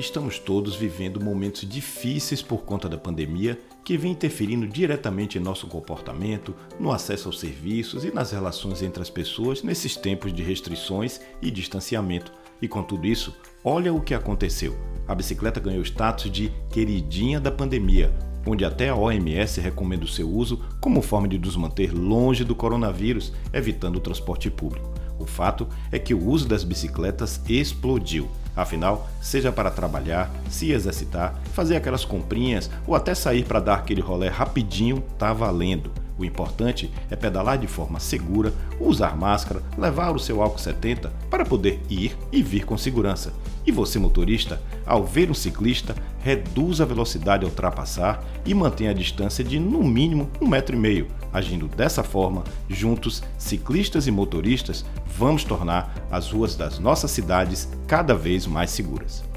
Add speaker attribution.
Speaker 1: estamos todos vivendo momentos difíceis por conta da pandemia que vem interferindo diretamente em nosso comportamento, no acesso aos serviços e nas relações entre as pessoas nesses tempos de restrições e distanciamento. E com tudo isso, olha o que aconteceu. A bicicleta ganhou status de queridinha da pandemia, onde até a OMS recomenda o seu uso como forma de nos manter longe do coronavírus, evitando o transporte público. O fato é que o uso das bicicletas explodiu. Afinal, seja para trabalhar, se exercitar, fazer aquelas comprinhas ou até sair para dar aquele rolê rapidinho, tá valendo. O importante é pedalar de forma segura, usar máscara, levar o seu álcool 70 para poder ir e vir com segurança. E você, motorista, ao ver um ciclista, reduz a velocidade ao ultrapassar e mantém a distância de no mínimo um metro e meio. Agindo dessa forma, juntos, ciclistas e motoristas, vamos tornar as ruas das nossas cidades cada vez mais seguras.